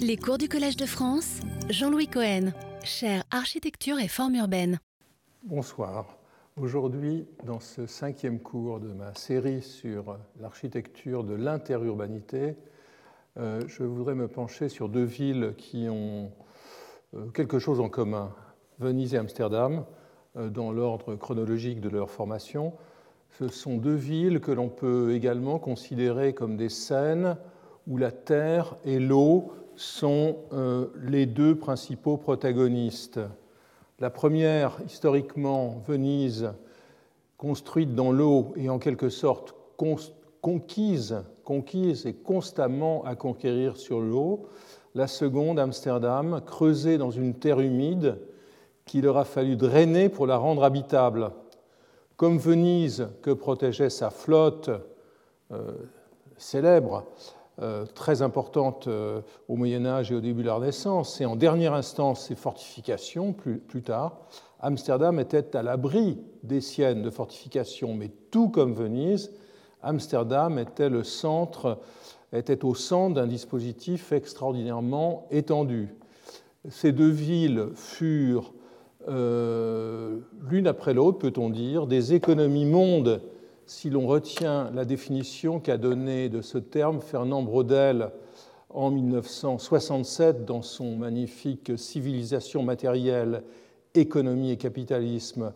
Les cours du Collège de France, Jean-Louis Cohen, chaire architecture et forme urbaine. Bonsoir. Aujourd'hui, dans ce cinquième cours de ma série sur l'architecture de l'interurbanité, euh, je voudrais me pencher sur deux villes qui ont euh, quelque chose en commun, Venise et Amsterdam, euh, dans l'ordre chronologique de leur formation. Ce sont deux villes que l'on peut également considérer comme des scènes où la terre et l'eau sont euh, les deux principaux protagonistes. La première, historiquement, Venise, construite dans l'eau et en quelque sorte conquise, conquise et constamment à conquérir sur l'eau. La seconde, Amsterdam, creusée dans une terre humide qu'il aura fallu drainer pour la rendre habitable. Comme Venise, que protégeait sa flotte euh, célèbre, très importante euh, au Moyen Âge et au début de la Renaissance, et en dernière instance ses fortifications plus, plus tard, Amsterdam était à l'abri des siennes de fortifications, mais tout comme Venise, Amsterdam était, le centre, était au centre d'un dispositif extraordinairement étendu. Ces deux villes furent euh, l'une après l'autre, peut-on dire, des économies mondes si l'on retient la définition qu'a donnée de ce terme Fernand Braudel en 1967 dans son magnifique Civilisation matérielle, économie et capitalisme.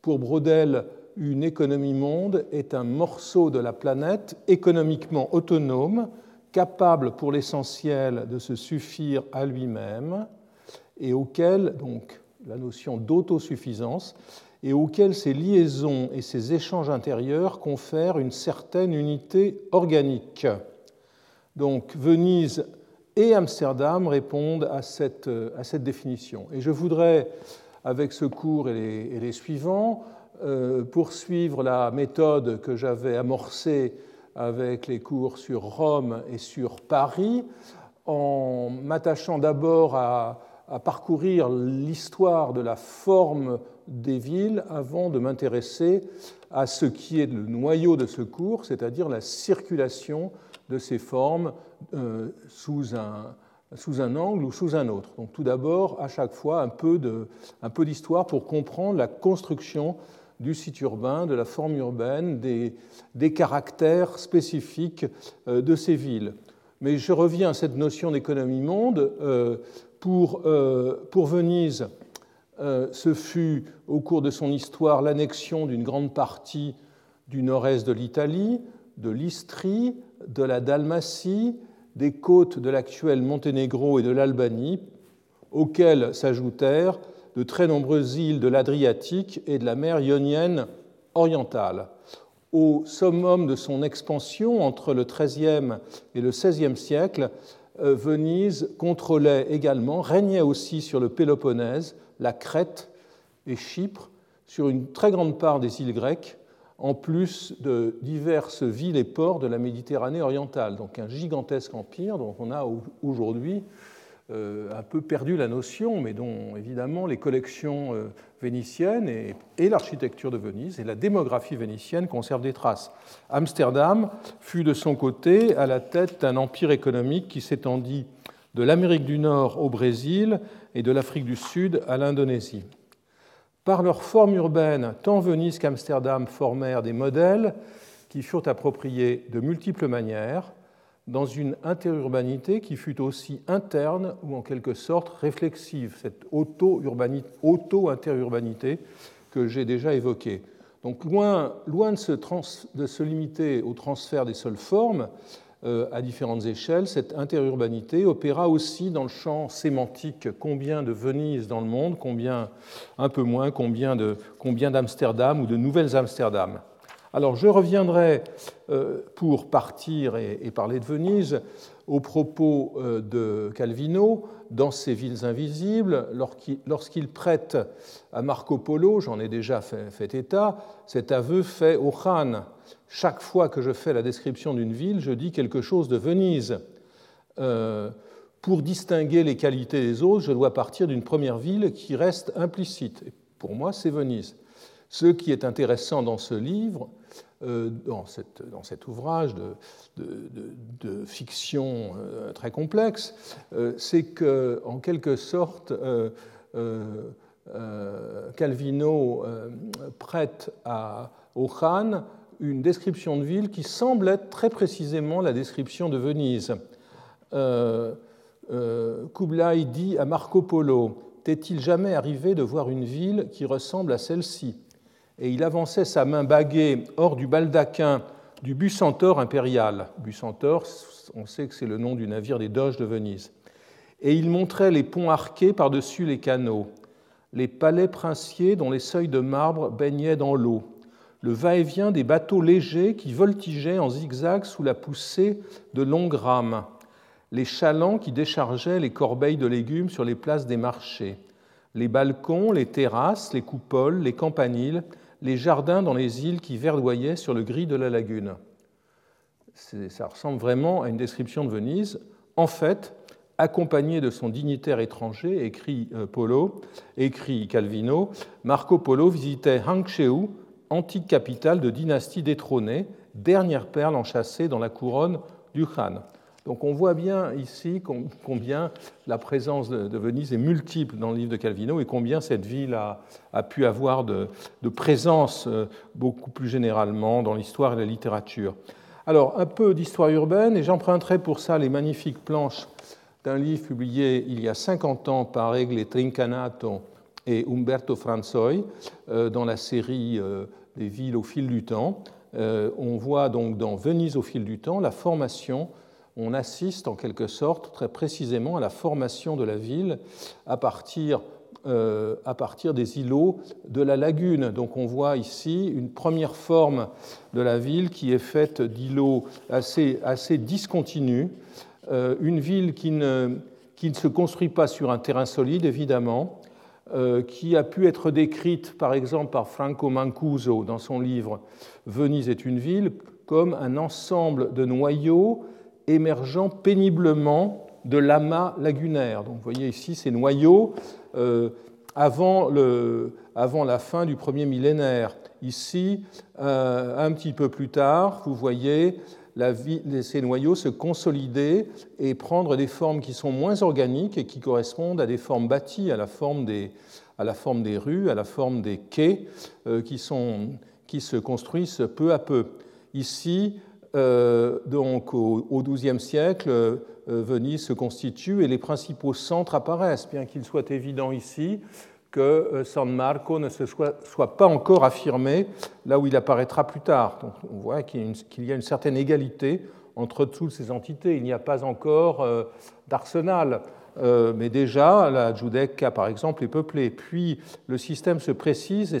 Pour Braudel, une économie monde est un morceau de la planète économiquement autonome, capable pour l'essentiel de se suffire à lui-même et auquel, donc, la notion d'autosuffisance, et auquel ces liaisons et ces échanges intérieurs confèrent une certaine unité organique. Donc Venise et Amsterdam répondent à cette, à cette définition. Et je voudrais, avec ce cours et les, et les suivants, euh, poursuivre la méthode que j'avais amorcée avec les cours sur Rome et sur Paris, en m'attachant d'abord à, à parcourir l'histoire de la forme des villes avant de m'intéresser à ce qui est le noyau de ce cours, c'est-à-dire la circulation de ces formes euh, sous, un, sous un angle ou sous un autre. Donc tout d'abord, à chaque fois, un peu d'histoire pour comprendre la construction du site urbain, de la forme urbaine, des, des caractères spécifiques euh, de ces villes. Mais je reviens à cette notion d'économie monde. Euh, pour, pour Venise, euh, ce fut au cours de son histoire l'annexion d'une grande partie du nord-est de l'Italie, de l'Istrie, de la Dalmatie, des côtes de l'actuel Monténégro et de l'Albanie, auxquelles s'ajoutèrent de très nombreuses îles de l'Adriatique et de la mer Ionienne orientale. Au summum de son expansion entre le XIIIe et le XVIe siècle, euh, Venise contrôlait également, régnait aussi sur le Péloponnèse, la Crète et Chypre, sur une très grande part des îles grecques, en plus de diverses villes et ports de la Méditerranée orientale. Donc un gigantesque empire dont on a aujourd'hui euh, un peu perdu la notion, mais dont évidemment les collections euh, vénitiennes et, et l'architecture de Venise et la démographie vénitienne conservent des traces. Amsterdam fut de son côté à la tête d'un empire économique qui s'étendit de l'Amérique du Nord au Brésil et de l'Afrique du Sud à l'Indonésie. Par leur forme urbaine, tant Venise qu'Amsterdam formèrent des modèles qui furent appropriés de multiples manières dans une interurbanité qui fut aussi interne ou en quelque sorte réflexive, cette auto-interurbanité que j'ai déjà évoquée. Donc loin, de, se limiter au transfert des seules formes, à différentes échelles, cette interurbanité opéra aussi dans le champ sémantique combien de Venise dans le monde, combien un peu moins, combien d'Amsterdam ou de Nouvelles Amsterdam. Alors je reviendrai euh, pour partir et, parler de Venise aux propos euh, de Calvino dans ses villes invisibles, lorsqu'il prête à Marco Polo, j'en ai déjà fait, état, cet aveu fait au Khan. Chaque fois que je fais la description d'une ville, je dis quelque chose de Venise. Euh, pour distinguer les qualités des autres, je dois partir d'une première ville qui reste implicite. pour moi, c'est Venise. Ce qui est intéressant dans ce livre, dans, cet ouvrage de, fiction très complexe, c'est qu'en quelque sorte, Calvino prête à, au une description de ville qui semble être très précisément la description de Venise. Euh, euh, Kublai dit à Marco Polo T'est-il jamais arrivé de voir une ville qui ressemble à celle-ci? Et il avançait sa main baguée hors du baldaquin du Bucentaure impérial. Bucentaure, on sait que c'est le nom du navire des Doges de Venise. Et il montrait les ponts arqués par-dessus les canaux, les palais princiers dont les seuils de marbre baignaient dans l'eau, le va-et-vient des bateaux légers qui voltigeaient en zigzag sous la poussée de longues rames, les chalands qui déchargeaient les corbeilles de légumes sur les places des marchés, les balcons, les terrasses, les coupoles, les campaniles, les jardins dans les îles qui verdoyaient sur le gris de la lagune. Ça ressemble vraiment à une description de Venise. En fait, accompagné de son dignitaire étranger, écrit euh, Polo, écrit Calvino, Marco Polo visitait Hangzhou, antique capitale de dynastie détrônée, dernière perle enchâssée dans la couronne du Khan. Donc on voit bien ici combien la présence de Venise est multiple dans le livre de Calvino et combien cette ville a, pu avoir de, présence euh, beaucoup plus généralement dans l'histoire et la littérature. Alors un peu d'histoire urbaine et j'emprunterai pour ça les magnifiques planches d'un livre publié il y a 50 ans par Egle Trincanato et Umberto Franzoi euh, dans la série euh, des villes au fil du temps. On voit donc dans Venise au fil du temps la formation, on assiste en quelque sorte très précisément à la formation de la ville à partir, à partir des îlots de la lagune. Donc on voit ici une première forme de la ville qui est faite d'îlots assez, assez discontinus, une ville qui ne, qui ne se construit pas sur un terrain solide évidemment, euh, qui a pu être décrite par exemple par Franco Mancuso dans son livre Venise est une ville comme un ensemble de noyaux émergeant péniblement de l'amas lagunaire. Donc vous voyez ici ces noyaux euh, avant, le, avant, la fin du premier millénaire. Ici, euh, un petit peu plus tard, vous voyez ces noyaux se consolider et prendre des formes qui sont moins organiques et qui correspondent à des formes bâties, à la forme des, à la forme des rues, à la forme des quais, euh, qui, sont, qui, se construisent peu à peu. Ici, euh, donc au XIIe siècle, euh, Venise se constitue et les principaux centres apparaissent, bien qu'il soit évident ici que euh, San Marco ne soit, pas encore affirmé là où il apparaîtra plus tard. Donc on voit qu'il y a une certaine égalité entre toutes ces entités. Il n'y a pas encore d'arsenal, mais déjà la Giudecca, par exemple, est peuplée. Puis le système se précise et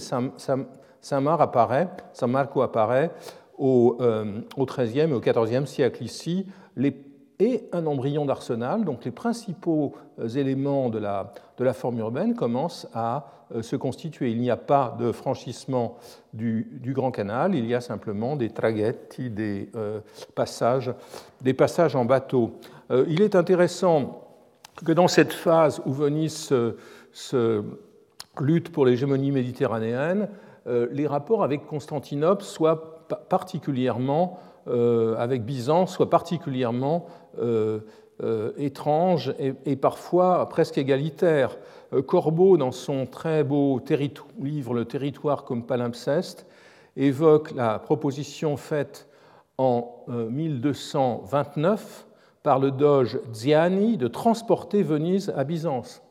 apparaît, San Marco apparaît au, XIIIe et au XIVe siècle. Ici, et un embryon d'arsenal. Donc les principaux euh, éléments de la, forme urbaine commencent à euh, se constituer. Il n'y a pas de franchissement du, Grand Canal, il y a simplement des traghetti, des, euh, passages, des passages en bateau. il est intéressant que dans cette phase où Venise se, lutte pour l'hégémonie méditerranéenne, les rapports avec Constantinople soient particulièrement avec Byzance soient particulièrement euh, euh, étrange et, parfois presque égalitaire. Euh, Corbeau, dans son très beau livre Le territoire comme palimpseste, évoque la proposition faite en 1229 par le doge Ziani de transporter Venise à Byzance.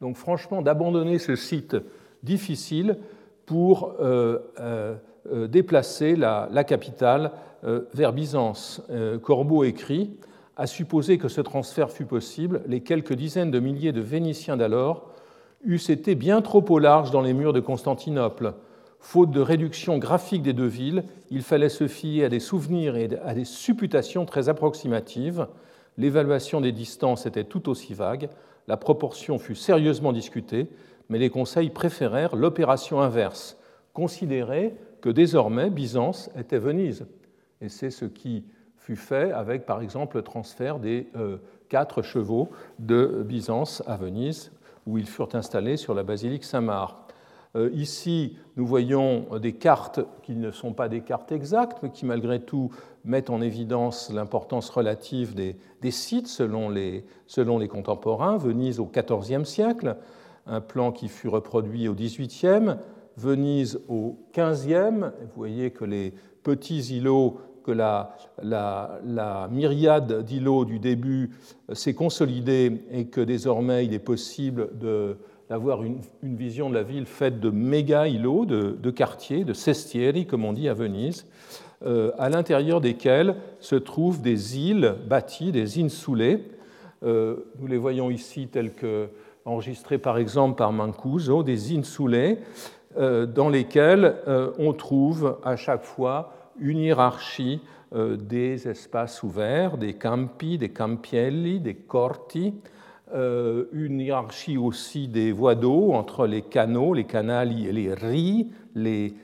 Donc franchement, d'abandonner ce site difficile pour déplacer la, capitale vers Byzance. Corbeau écrit à supposer que ce transfert fût possible, les quelques dizaines de milliers de Vénitiens d'alors eussent été bien trop au large dans les murs de Constantinople. Faute de réduction graphique des deux villes, il fallait se fier à des souvenirs et à des supputations très approximatives. L'évaluation des distances était tout aussi vague, la proportion fut sérieusement discutée, mais les conseils préférèrent l'opération inverse, considérer que désormais Byzance était Venise. Et c'est ce qui fut fait avec, par exemple, le transfert des euh, quatre chevaux de Byzance à Venise, où ils furent installés sur la basilique Saint-Marc. Euh, ici, nous voyons des cartes qui ne sont pas des cartes exactes, mais qui malgré tout mettent en évidence l'importance relative des, sites selon les, selon les, contemporains. Venise au XIVe siècle, un plan qui fut reproduit au XVIIIe, Venise au XVe. Vous voyez que les petits îlots, que la, myriade d'îlots du début s'est consolidée et que désormais il est possible d'avoir une, vision de la ville faite de méga îlots, de, quartiers, de sestieri, comme on dit à Venise, euh, à l'intérieur desquels se trouvent des îles bâties, des insulés. Euh, nous les voyons ici tels que enregistrés par exemple par Mancuso, des insulés euh, dans lesquels on trouve à chaque fois une hiérarchie des espaces ouverts, des campi, des campielli, des corti, euh, une hiérarchie aussi des voies d'eau entre les canaux, les canali et les ris, les,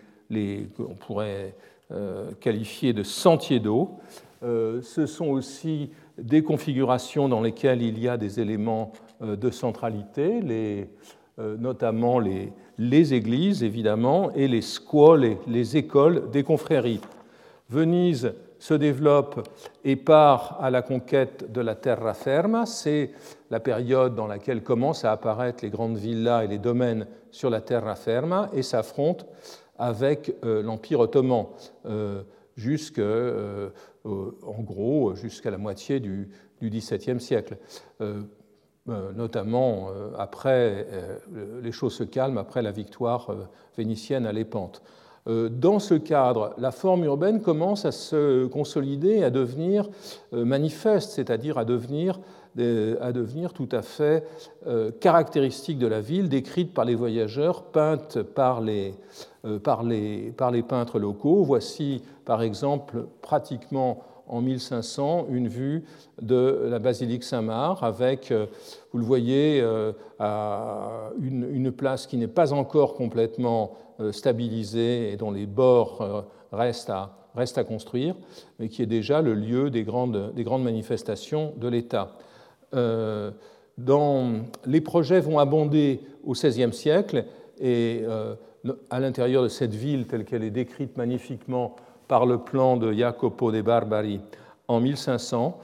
on pourrait euh, qualifier de sentiers d'eau. Euh, ce sont aussi des configurations dans lesquelles il y a des éléments de centralité, notamment les, les, églises évidemment et les scuole, les écoles des confréries. Venise se développe et part à la conquête de la terra ferma. C'est la période dans laquelle commencent à apparaître les grandes villas et les domaines sur la terra ferma et s'affronte avec euh, l'Empire ottoman, euh, euh, en gros jusqu'à la moitié du, XVIIe siècle. Notamment après, les choses se calment après la victoire vénitienne à Lépante. Euh, dans ce cadre, la forme urbaine commence à se consolider, à devenir euh, manifeste, c'est-à-dire à devenir, tout à fait euh, caractéristique de la ville, décrite par les voyageurs, peinte par les, par les peintres locaux. Voici par exemple pratiquement en 1500 une vue de la basilique Saint-Marc avec, vous le voyez, une, une place qui n'est pas encore complètement euh, stabilisé et dont les bords euh, restent à, construire, mais qui est déjà le lieu des grandes, des grandes manifestations de l'État. Euh, dans, les projets vont abonder au XVIe siècle et à l'intérieur de cette ville telle qu'elle est décrite magnifiquement par le plan de Jacopo de Barbari en 1500,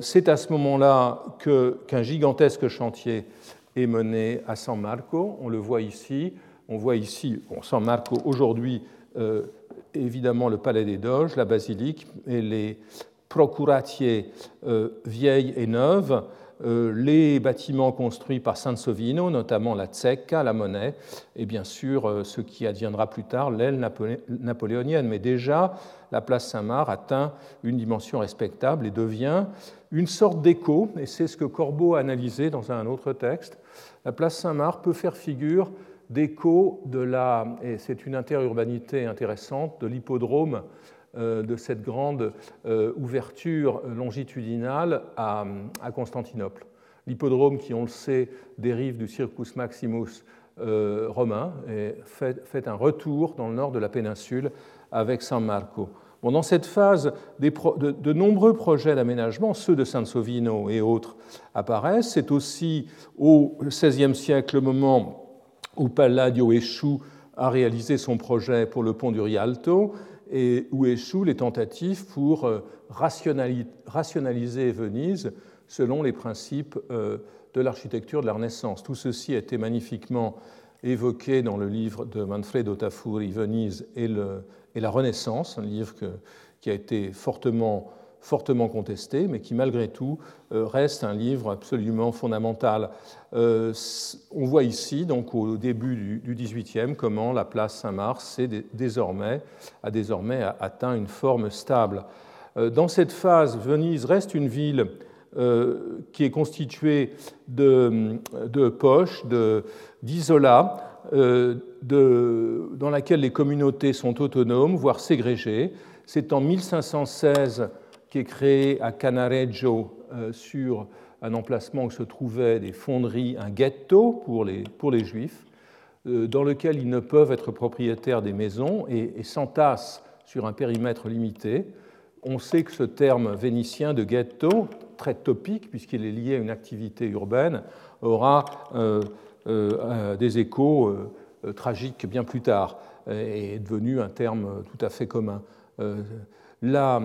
c'est à ce moment-là qu'un gigantesque chantier est mené à San Marco. On le voit ici, on voit ici, San Marco aujourd'hui, euh, évidemment le palais des Doges, la basilique et les procuratiers euh, vieilles et neuves, euh, les bâtiments construits par Sansovino, notamment la Zecca, la monnaie, et bien sûr ce qui adviendra plus tard, l'aile napoléonienne. Mais déjà, la place Saint-Marc atteint une dimension respectable et devient une sorte d'écho, et c'est ce que Corbeau a analysé dans un autre texte. La place Saint-Marc peut faire figure d'écho de la, et c'est une interurbanité intéressante, de l'hippodrome euh, de cette grande euh, ouverture longitudinale à, Constantinople. L'hippodrome qui, on le sait, dérive du Circus Maximus euh, romain et fait, un retour dans le nord de la péninsule avec San Marco. Bon, dans cette phase, de, de, nombreux projets d'aménagement, ceux de Sansovino et autres, apparaissent. C'est aussi au XVIe siècle le moment où Palladio échoue à réaliser son projet pour le pont du Rialto et où échouent les tentatives pour euh, rationaliser Venise selon les principes euh, de l'architecture de la Renaissance. Tout ceci a été magnifiquement évoqué dans le livre de Manfredo Tafuri, Venise et, la Renaissance, un livre qui a été fortement fortement contesté, mais qui malgré tout euh, reste un livre absolument fondamental. Euh, on voit ici, donc au début du XVIIIe, comment la place Saint-Mars désormais, a désormais atteint une forme stable. Euh, dans cette phase, Venise reste une ville qui est constituée de, de poches, d'isolats, dans laquelle les communautés sont autonomes, voire ségrégées. C'est en 1516 qui est créé à Canareggio euh, sur un emplacement où se trouvaient des fonderies, un ghetto pour les, pour les juifs, euh, dans lequel ils ne peuvent être propriétaires des maisons et, s'entassent sur un périmètre limité. On sait que ce terme vénitien de ghetto, très topique puisqu'il est lié à une activité urbaine, aura euh, des échos tragique bien plus tard et est devenu un terme tout à fait commun. Là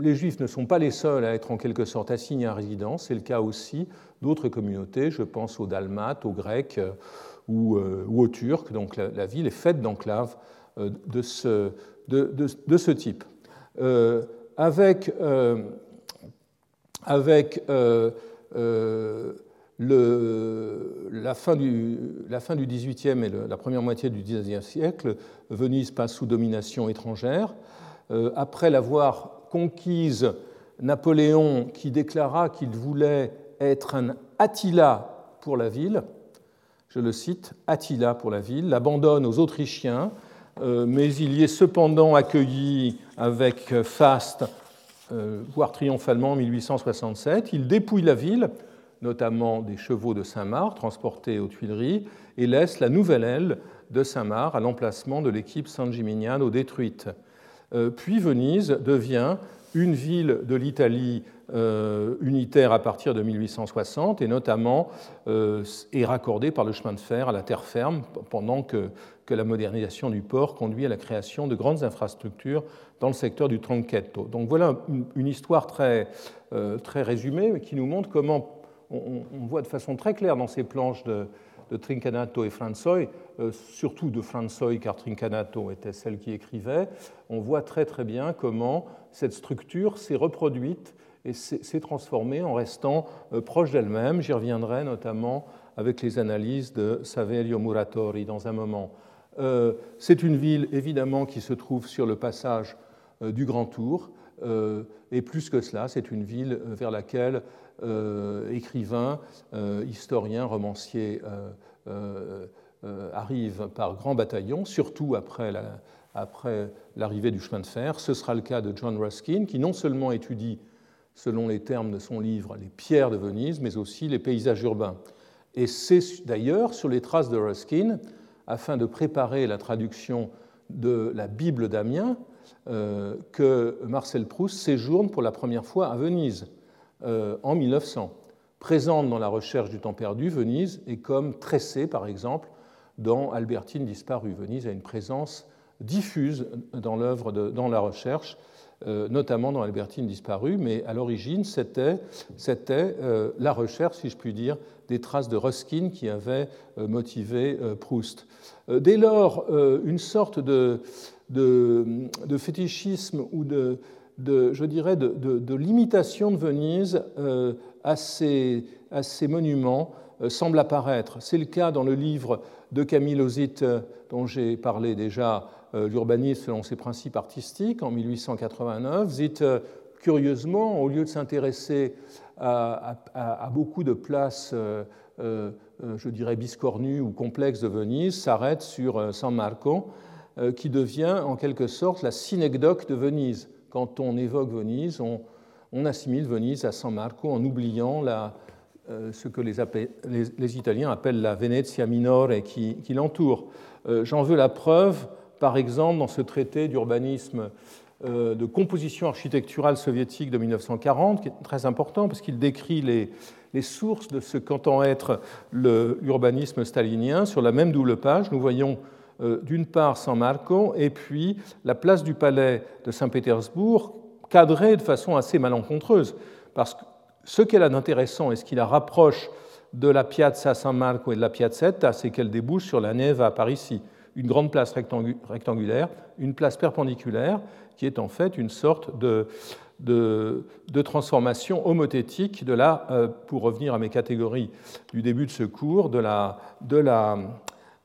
les Juifs ne sont pas les seuls à être en quelque sorte assignés à résidence, c'est le cas aussi d'autres communautés, je pense aux Dalmates, aux Grecs ou, aux Turcs. Donc la, ville est faite d'enclaves de ce, de, ce, type. avec la, fin du, XVIIIe et la première moitié du XIXe siècle, Venise passe sous domination étrangère. Euh, après l'avoir conquise, Napoléon, qui déclara qu'il voulait être un Attila pour la ville, je le cite, Attila pour la ville, l'abandonne aux Autrichiens, euh, mais il y est cependant accueilli avec faste, euh, voire triomphalement en 1867. Il dépouille la ville notamment des chevaux de Saint-Marc transportés aux Tuileries, et laisse la nouvelle aile de Saint-Marc à l'emplacement de l'équipe San Gimignano détruite. Euh, puis Venise devient une ville de l'Italie euh, unitaire à partir de 1860 et notamment euh, est raccordée par le chemin de fer à la terre ferme pendant que, la modernisation du port conduit à la création de grandes infrastructures dans le secteur du Tronchetto. Donc voilà une, histoire très, très résumée qui nous montre comment on, voit de façon très claire dans ces planches de, Trincanato et Franzoi, euh, surtout de Franzoi car Trincanato était celle qui écrivait, on voit très très bien comment cette structure s'est reproduite et s'est transformée en restant euh, proche d'elle-même. J'y reviendrai notamment avec les analyses de Saverio Muratori dans un moment. Euh, c'est une ville évidemment qui se trouve sur le passage du Grand Tour, et plus que cela, c'est une ville vers laquelle écrivains, euh, historiens, romanciers euh, arrivent par grands bataillons, surtout après l'arrivée du chemin de fer. Ce sera le cas de John Ruskin, qui non seulement étudie, selon les termes de son livre, les pierres de Venise, mais aussi les paysages urbains. Et c'est d'ailleurs sur les traces de Ruskin, afin de préparer la traduction de la Bible d'Amiens, que Marcel Proust séjourne pour la première fois à Venise. Euh, en 1900. Présente dans la recherche du temps perdu, Venise est comme tressée, par exemple, dans Albertine disparue. Venise a une présence diffuse dans l'œuvre, dans la recherche, euh, notamment dans Albertine disparue, mais à l'origine, c'était, euh, la recherche, si je puis dire, des traces de Ruskin qui avaient motivé Proust. Dès lors, une sorte de fétichisme ou de, de, je dirais, de, l'imitation de Venise euh, à, ces, monuments euh, semble apparaître. C'est le cas dans le livre de Camille Lozit, euh, dont j'ai parlé déjà, L'urbanisme selon ses principes artistiques, en 1889. Zit, curieusement, au lieu de s'intéresser à, beaucoup de places, je dirais, biscornues ou complexes de Venise, s'arrête sur San Marco, qui devient en quelque sorte la synecdoque de Venise quand on évoque Venise, on, assimile Venise à San Marco en oubliant euh, ce que les, Italiens appellent la Venezia minore qui, qui l'entoure. Euh, j'en veux la preuve, par exemple, dans ce traité d'urbanisme euh, de composition architecturale soviétique de 1940, qui est très important parce qu'il décrit les, sources de ce qu'entend être l'urbanisme stalinien. Sur la même double page, nous voyons d'une part San Marco et puis la place du palais de Saint-Pétersbourg, cadrée de façon assez malencontreuse. Parce que ce qu'elle a d'intéressant et ce qui la rapproche de la Piazza San Marco et de la Piazzetta, c'est qu'elle débouche sur la Neve à Paris, une grande place rectangulaire, une place perpendiculaire, qui est en fait une sorte de, de, transformation homothétique de la, euh, pour revenir à mes catégories du début de ce cours, de la, de la euh,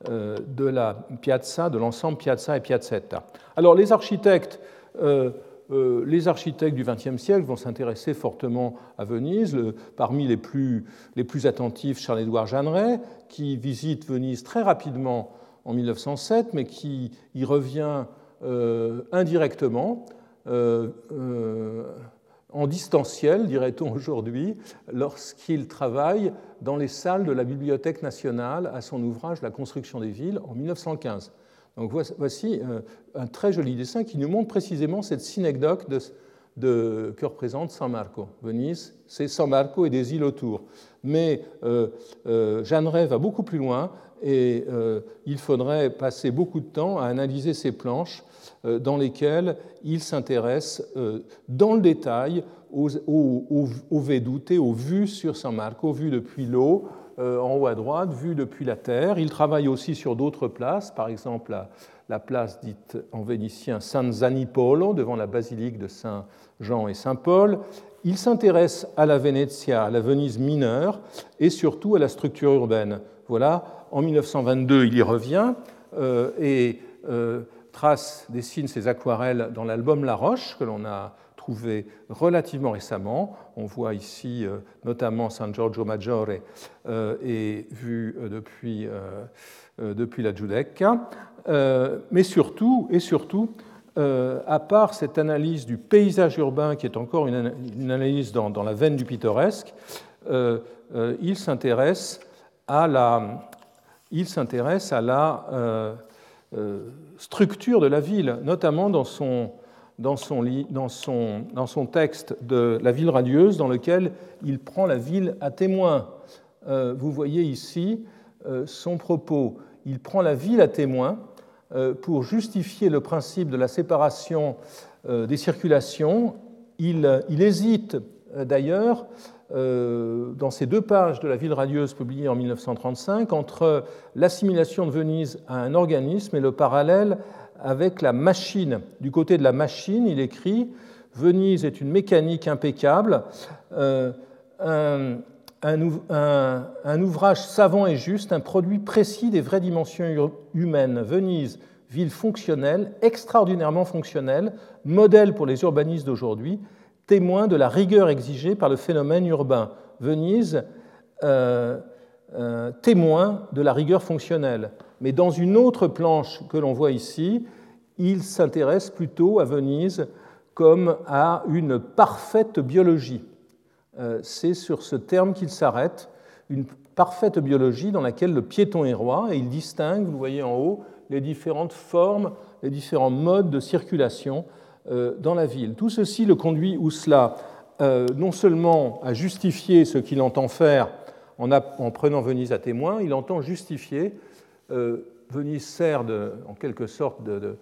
de la piazza, de l'ensemble piazza et piazzetta. Alors les architectes, euh, euh, les architectes du XXe siècle vont s'intéresser fortement à Venise. parmi les plus, les plus attentifs, Charles-Édouard Jeanneret, qui visite Venise très rapidement en 1907, mais qui y revient indirectement en distanciel, dirait-on aujourd'hui, lorsqu'il travaille dans les salles de la Bibliothèque nationale à son ouvrage La construction des villes en 1915. Donc voici euh, un très joli dessin qui nous montre précisément cette synecdoque de, de, que représente San Marco. Venise, c'est San Marco et des îles autour. Mais euh, euh, va beaucoup plus loin et euh, il faudrait passer beaucoup de temps à analyser ces planches dans lesquelles il s'intéresse dans le détail aux, aux, aux, aux vues sur San Marco, vues depuis l'eau, en haut à droite, vues depuis la terre. Il travaille aussi sur d'autres places, par exemple la, la place dite en vénitien San Zanipolo, devant la basilique de Saint-Jean et Saint-Paul. Il s'intéresse à la Venezia, à la Venise mineure, et surtout à la structure urbaine. Voilà, en 1922, il y revient euh, et euh, trace, dessine ses aquarelles dans l'album La Roche, que l'on a trouvé relativement récemment. On voit ici euh, notamment San Giorgio Maggiore et vu depuis, depuis la Giudecca. Mais surtout, et surtout, à part cette analyse du paysage urbain, qui est encore une, analyse dans, la veine du pittoresque, il s'intéresse à la, il s'intéresse à la structure de la ville, notamment dans son, dans son, dans, son, dans son, texte de La ville radieuse, dans lequel il prend la ville à témoin. vous voyez ici son propos. Il prend la ville à témoin euh, pour justifier le principe de la séparation euh, des circulations. Il, hésite euh, d'ailleurs dans ces deux pages de La ville radieuse publiée en 1935 entre l'assimilation de Venise à un organisme et le parallèle avec la machine. Du côté de la machine, il écrit Venise est une mécanique impeccable, un, un, ouvrage savant et juste, un produit précis des vraies dimensions humaines. Venise, ville fonctionnelle, extraordinairement fonctionnelle, modèle pour les urbanistes d'aujourd'hui, témoin de la rigueur exigée par le phénomène urbain. Venise, euh, euh, témoin de la rigueur fonctionnelle. Mais dans une autre planche que l'on voit ici, il s'intéresse plutôt à Venise comme à une parfaite biologie. Euh, c'est sur ce terme qu'il s'arrête, une parfaite biologie dans laquelle le piéton est roi, et il distingue, vous voyez en haut, les différentes formes, les différents modes de circulation dans la ville. Tout ceci le conduit ou cela euh, non seulement à justifier ce qu'il entend faire en, prenant Venise à témoin, il entend justifier, Venise sert en quelque sorte de,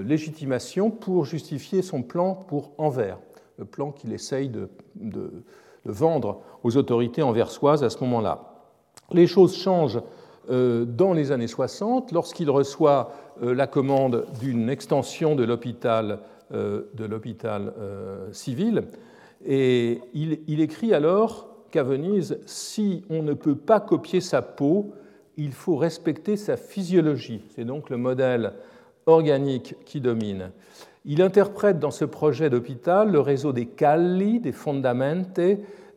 légitimation pour justifier son plan pour Anvers le plan qu'il essaye de, vendre aux autorités anversoises à ce moment-là. Les choses changent euh, dans les années 60 lorsqu'il reçoit euh, la commande d'une extension de l'hôpital euh, civil et il, il écrit alors qu'à Venise, si on ne peut pas copier sa peau, il faut respecter sa physiologie. C'est donc le modèle organique qui domine. Il interprète dans ce projet d'hôpital le réseau des calli, des fondamente,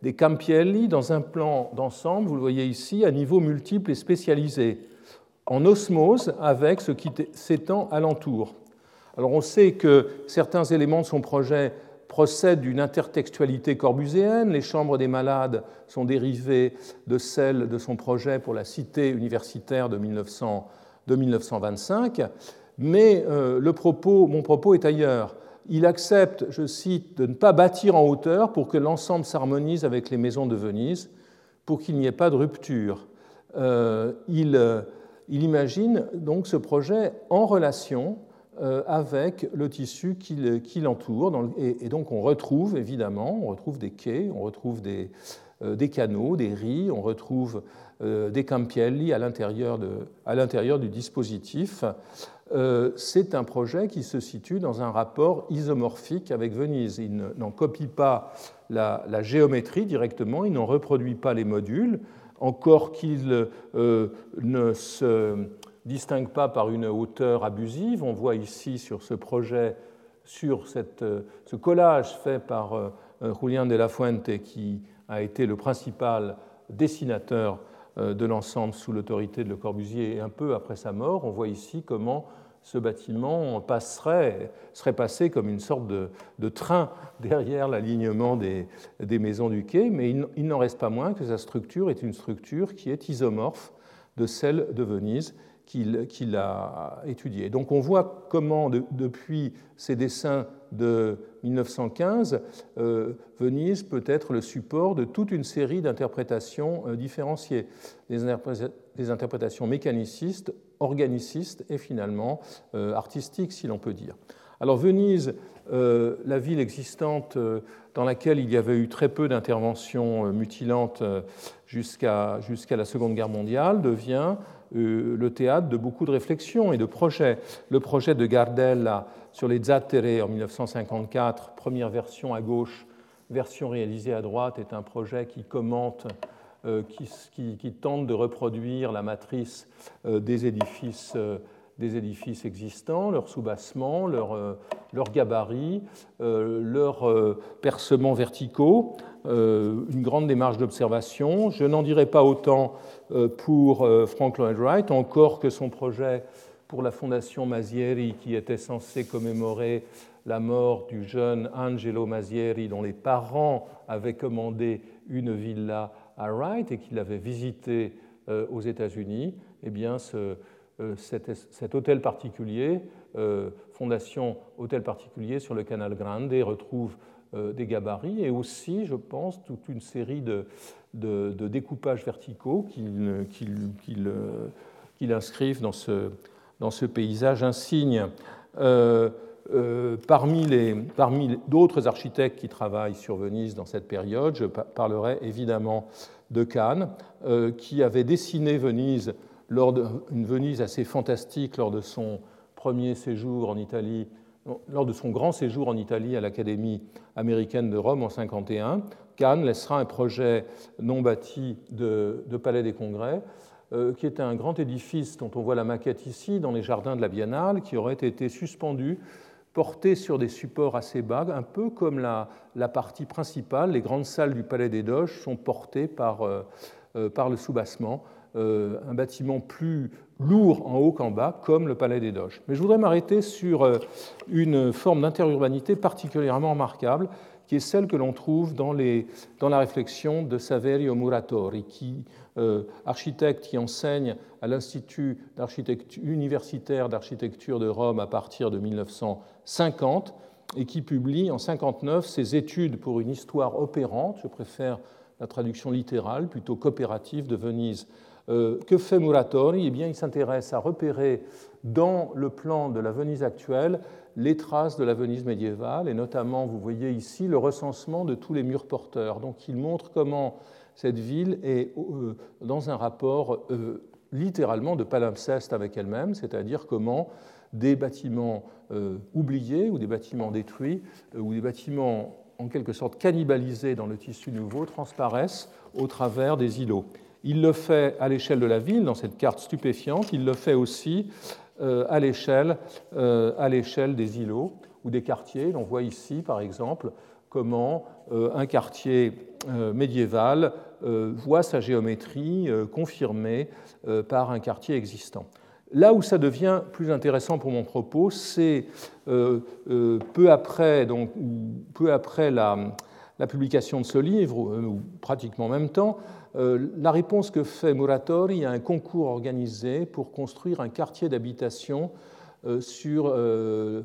des campielli dans un plan d'ensemble, vous le voyez ici, à niveau multiple et spécialisé, en osmose avec ce qui s'étend alentour. Alors on sait que certains éléments de son projet procèdent d'une intertextualité corbuséenne. Les chambres des malades sont dérivées de celles de son projet pour la cité universitaire de, 1900, de 1925. Mais euh, le propos, mon propos est ailleurs. Il accepte, je cite, de ne pas bâtir en hauteur pour que l'ensemble s'harmonise avec les maisons de Venise, pour qu'il n'y ait pas de rupture. Euh, euh, il, imagine donc ce projet en relation avec le tissu qui, l'entoure. Et, donc on retrouve évidemment, on retrouve des quais, on retrouve des, des canaux, des riz, on retrouve des campielli à l'intérieur du dispositif. Euh, c'est un projet qui se situe dans un rapport isomorphique avec Venise. Il n'en copie pas la, géométrie directement, il n'en reproduit pas les modules, encore qu'il euh, ne se distingue pas par une hauteur abusive. On voit ici sur ce projet, sur ce collage fait par euh, Julien de la Fuente, qui a été le principal dessinateur de l'ensemble sous l'autorité de Le Corbusier et un peu après sa mort, on voit ici comment ce bâtiment passerait, serait passé comme une sorte de, train derrière l'alignement des, maisons du quai, mais il, n'en reste pas moins que sa structure est une structure qui est isomorphe de celle de Venise qu'il a étudiée. Donc on voit comment, depuis ces dessins de 1915, Venise peut être le support de toute une série d'interprétations différenciées, des, interprétations mécanicistes, organicistes et finalement artistiques, si l'on peut dire. Alors Venise, la ville existante dans laquelle il y avait eu très peu d'interventions mutilantes jusqu'à la Seconde Guerre mondiale, devient euh, le théâtre de beaucoup de réflexions et de projets. Le projet de Gardel sur les Zattere en 1954, première version à gauche, version réalisée à droite, est un projet qui commente, euh, qui, tente de reproduire la matrice euh, des édifices des édifices existants, leur soubassement, leur, leur gabarit, leurs percements verticaux, une grande démarche d'observation. Je n'en dirai pas autant euh, pour euh, Frank Lloyd Wright, encore que son projet pour la fondation Masieri, qui était censé commémorer la mort du jeune Angelo Masieri, dont les parents avaient commandé une villa à Wright et qu'il avait visité euh, aux États-Unis, eh bien, cet, hôtel particulier, fondation hôtel particulier sur le canal Grande, retrouve des gabarits et aussi, je pense, toute une série de, de, découpages verticaux qu'il inscrivent dans ce, dans ce, paysage insigne. Euh, euh, parmi d'autres architectes qui travaillent sur Venise dans cette période, je parlerai évidemment de euh, qui avait dessiné Venise, lors une Venise assez fantastique lors de son premier séjour en Italie, lors de son grand séjour en Italie à l'Académie américaine de Rome en 1951. Cannes laissera un projet non bâti de, Palais des Congrès, euh, qui est un grand édifice dont on voit la maquette ici, dans les jardins de la Biennale, qui aurait été suspendu, porté sur des supports assez bas, un peu comme la, partie principale. Les grandes salles du Palais des Doges sont portées par, euh, euh, par le soubassement. Un bâtiment plus lourd en haut qu'en bas, comme le Palais des Doges. Mais je voudrais m'arrêter sur une forme d'interurbanité particulièrement remarquable, qui est celle que l'on trouve dans, la réflexion de Saverio Muratori, qui, euh, architecte qui enseigne à l'Institut universitaire d'architecture de Rome à partir de 1950 et qui publie en 1959 ses études pour une histoire opérante, je préfère la traduction littérale, plutôt coopérative de Venise. Euh, que fait Muratori? Eh bien, Il s'intéresse à repérer dans le plan de la Venise actuelle les traces de la Venise médiévale, et notamment, vous voyez ici, le recensement de tous les murs porteurs. Donc il montre comment cette ville est euh, dans un rapport euh, littéralement de palimpseste avec elle-même, c'est-à-dire comment des bâtiments oubliés ou des bâtiments détruits ou des bâtiments en quelque sorte cannibalisés dans le tissu nouveau transparaissent au travers des îlots. Il le fait à l'échelle de la ville, dans cette carte stupéfiante, il le fait aussi euh, à l'échelle euh, à l'échelle des îlots ou des quartiers. On voit ici, par exemple, comment euh, un quartier médiéval voit sa géométrie confirmée par un quartier existant. Là où ça devient plus intéressant pour mon propos, c'est peu après, donc, peu après la, la, publication de ce livre, ou pratiquement en même temps, euh, la réponse que fait Muratori à un concours organisé pour construire un quartier d'habitation euh, sur, euh,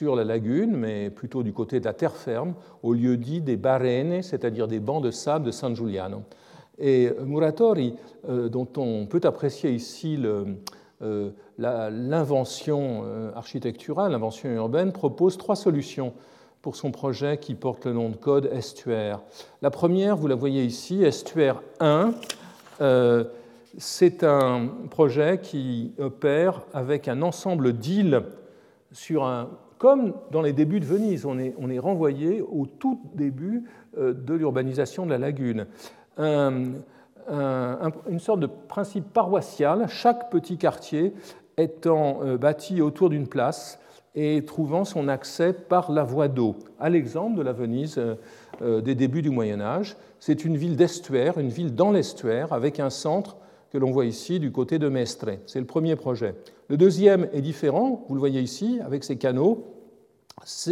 la lagune, mais plutôt du côté de la terre ferme, au lieu dit des barene, c'est-à-dire des bancs de sable de San Giuliano. Et Muratori, dont on peut apprécier ici l'invention architecturale, l'invention urbaine, propose trois solutions pour son projet qui porte le nom de code Estuaire. La première, vous la voyez ici, Estuaire 1. Euh, c'est un projet qui opère avec un ensemble d'îles sur un. Comme dans les débuts de Venise, on est, renvoyé au tout début euh, de l'urbanisation de la lagune. une sorte de principe paroissial, chaque petit quartier étant euh, bâti autour d'une place et trouvant son accès par la voie d'eau, à l'exemple de la Venise euh, euh, des débuts du Moyen Âge. C'est une ville d'estuaire, une ville dans l'estuaire, avec un centre que l'on voit ici du côté de Mestre. C'est le premier projet. Le deuxième est différent, vous le voyez ici, avec ses canaux.